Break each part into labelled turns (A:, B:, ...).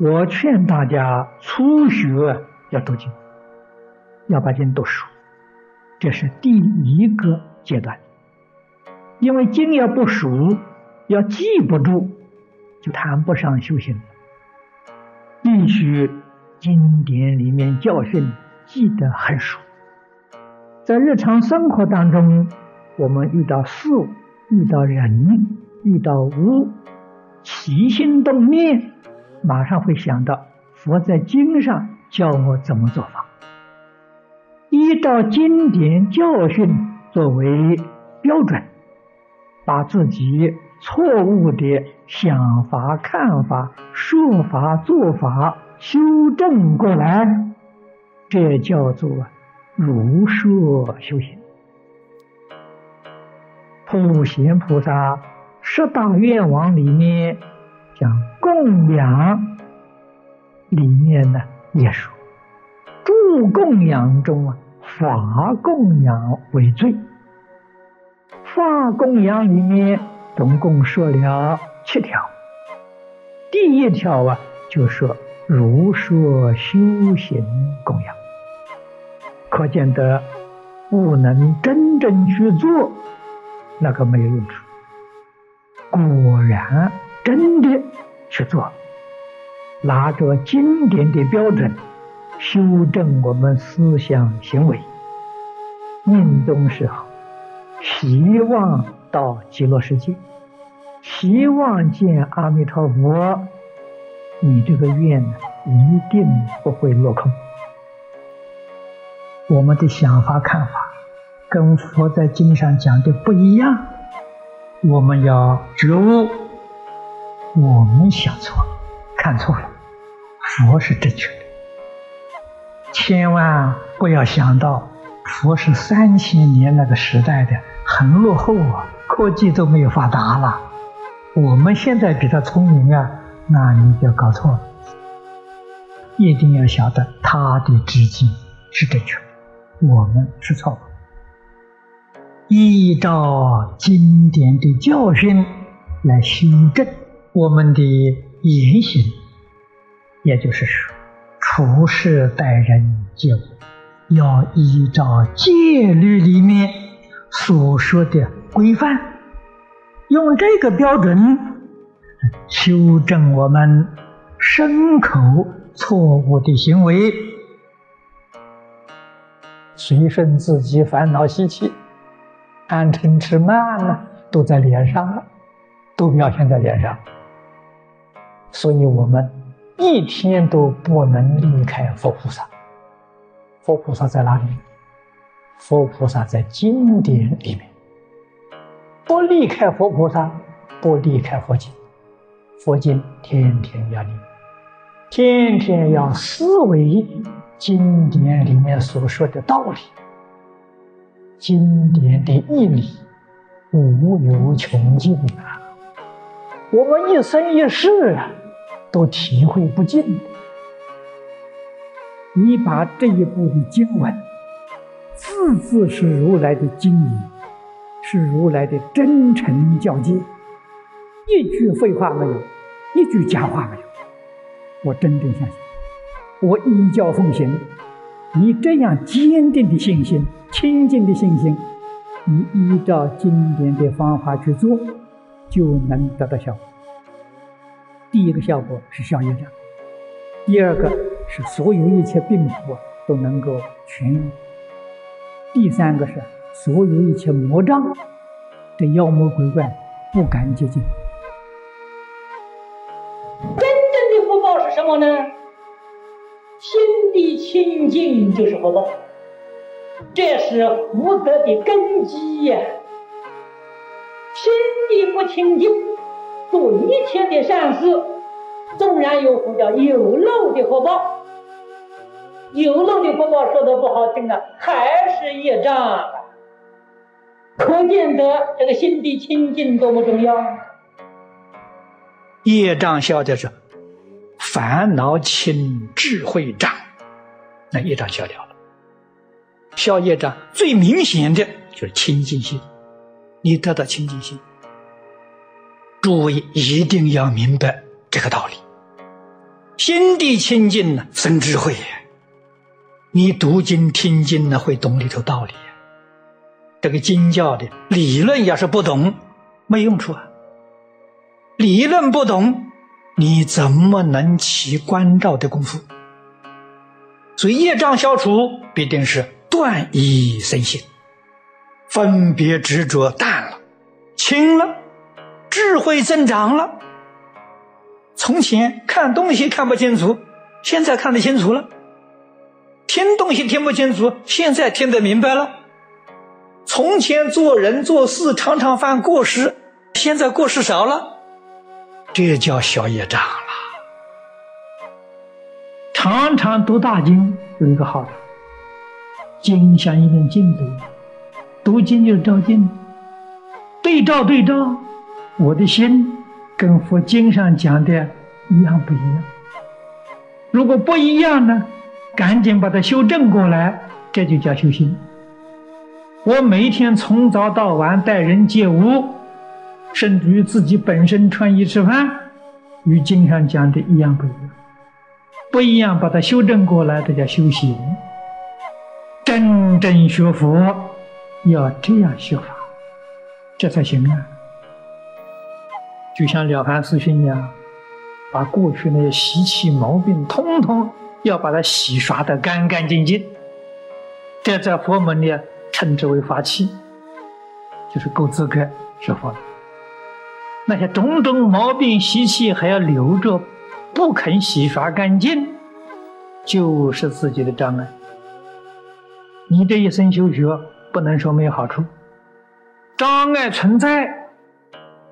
A: 我劝大家初学要读经，要把经读熟，这是第一个阶段。因为经要不熟，要记不住，就谈不上修行。必须经典里面教训记得很熟。在日常生活当中，我们遇到事、遇到人、遇到物，起心动念。马上会想到佛在经上教我怎么做法，依照经典教训作为标准，把自己错误的想法、看法、说法、做法修正过来，这叫做如说修行。普贤菩萨十大愿望里面。讲供养里面呢也说，助供养中啊，法供养为最。法供养里面总共说了七条，第一条啊就说如说修行供养，可见得不能真正去做，那个没有用处。果然。真的去做，拿着经典的标准修正我们思想行为。命中时候，希望到极乐世界，希望见阿弥陀佛，你这个愿一定不会落空。我们的想法看法跟佛在经上讲的不一样，我们要觉悟。我们想错了，看错了，佛是正确的。千万不要想到佛是三千年那个时代的，很落后啊，科技都没有发达了。我们现在比他聪明啊，那你就搞错了。一定要晓得他的知见是正确的，我们是错的。依照经典的教训来修正。我们的言行，也就是说，处事待人接物，要依照戒律里面所说的规范，用这个标准修正我们身口错误的行为，随顺自己烦恼习气，贪嗔痴慢呢，都在脸上了，都表现在脸上。所以我们一天都不能离开佛菩萨。佛菩萨在哪里？佛菩萨在经典里面。不离开佛菩萨，不离开佛经。佛经天天要念，天天要思维经典里面所说的道理。经典的义理无有穷尽啊！我们一生一世啊。都体会不尽。你把这一部的经文，字字是如来的经语，是如来的真诚教诫，一句废话没有，一句假话没有。我真正相信，我依教奉行。你这样坚定的信心、清净的信心，你依照经典的方法去做，就能得到效果。第一个效果是消业障，第二个是所有一切病苦都能够痊愈，第三个是所有一切魔障的妖魔鬼怪不敢接近。
B: 真正的福报是什么呢？心地清净就是福报，这是福德的根基呀。心地不清净。做一切的善事，纵然有福，叫有漏的福报。有漏的福报说的不好听啊，还是业障。可见得这个心地清净多么重要。
A: 业障消掉是烦恼轻，智慧障，那业障消掉了。消业障最明显的就是清净心，你得到清净心。诸位一定要明白这个道理，心地清净呢，生智慧。你读经听经呢，会懂里头道理。这个经教的理论要是不懂，没用处啊。理论不懂，你怎么能起关照的功夫？所以业障消除，必定是断疑生信，分别执着淡了，轻了，智慧增长了。从前看东西看不清楚，现在看得清楚了；听东西听不清楚，现在听得明白了。从前做人做事常常犯过失，现在过失少了，这叫小业障了。常常读大经有一个好处，经像一面镜子一样，读经就是照镜，对照对照，我的心跟佛经上讲的一样不一样？如果不一样呢，赶紧把它修正过来，这就叫修心。我每天从早到晚待人接物，甚至于自己本身穿衣吃饭，与经上讲的一样不一样？不一样，把它修正过来，这叫修行。真正学佛要这样学法，这才行啊！就像了凡四训一样，把过去那些习气毛病，通通要把它洗刷得干干净净。这在佛门里称之为法器，就是够资格学佛的。那些种种毛病习气还要留着。不肯洗刷干净，就是自己的障碍。你这一生修学，不能说没有好处。障碍存在，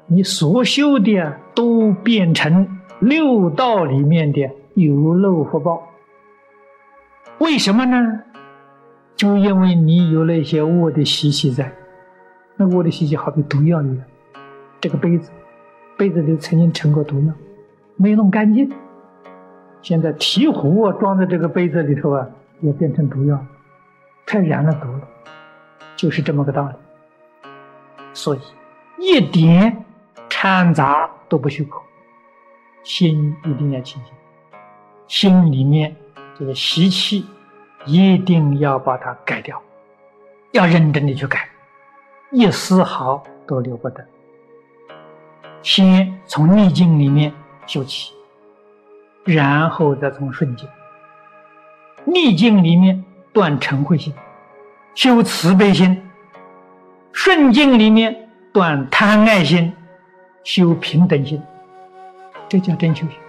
A: 你所修的都变成六道里面的有漏福报。为什么呢？就因为你有那些恶的习气在。那恶的习气好比毒药一样。这个杯子，杯子里曾经盛过毒药。没弄干净，现在提壶装在这个杯子里头啊，也变成毒药，太燃了毒了，就是这么个道理。所以一点掺杂都不许可，心一定要清净，心里面这个习气一定要把它改掉，要认真的去改，一丝毫都留不得。先从逆境里面。修起，然后再从顺境、逆境里面断嗔恚心，修慈悲心；顺境里面断贪爱心，修平等心。这叫真修行。